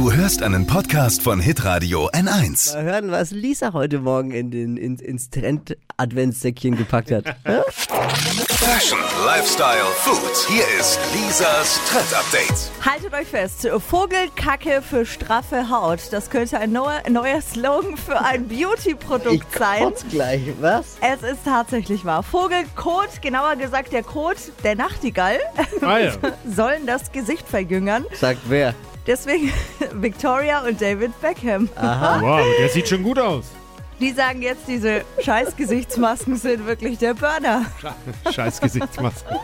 Du hörst einen Podcast von Hitradio N1. Mal hören, was Lisa heute Morgen in den, in, ins Trend-Adventssäckchen gepackt hat. Fashion, Lifestyle, Food. Hier ist Lisas Trend Update. Haltet euch fest, Vogelkacke für straffe Haut. Das könnte ein neuer, neuer Slogan für ein Beauty-Produkt Ich sein. kotz gleich, was? Es ist tatsächlich wahr. Vogelkot, genauer gesagt der Kot der Nachtigall, Ah ja. sollen das Gesicht verjüngern. Sagt wer? Deswegen Victoria und David Beckham. Wow, der sieht schon gut aus. Die sagen jetzt, diese scheiß Gesichtsmasken sind wirklich der Burner. Scheiß Gesichtsmaske.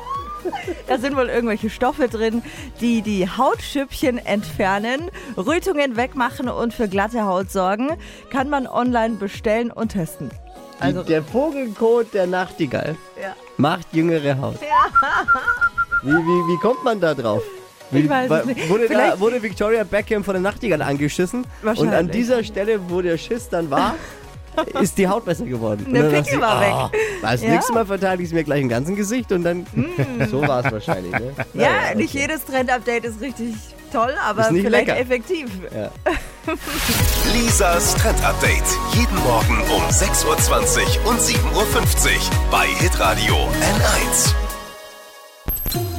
Da sind wohl irgendwelche Stoffe drin, die die Hautschüppchen entfernen, Rötungen wegmachen und für glatte Haut sorgen. Kann man online bestellen und testen. Also, der Vogelkot der Nachtigall ja. macht jüngere Haut. Wie, wie, wie kommt man da drauf? Wie, Ich weiß es wa- nicht. Wurde, da, wurde Victoria Beckham von der Nachtigall angeschissen und Wahrscheinlich. an dieser Stelle, wo der Schiss dann war, ist die Haut besser geworden. Und Der Pickel dachte ich, war ah, Das Ja. nächste Mal verteile ich es mir gleich im ganzen Gesicht und dann. So war es wahrscheinlich, ne? Mm. Ja, Naja, nicht okay. jedes Trend-Update ist richtig toll, aber vielleicht lecker. effektiv. Lisas Trend Update. Jeden Morgen um 6.20 Uhr und 7.50 Uhr bei Hitradio N1.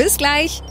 Bis gleich.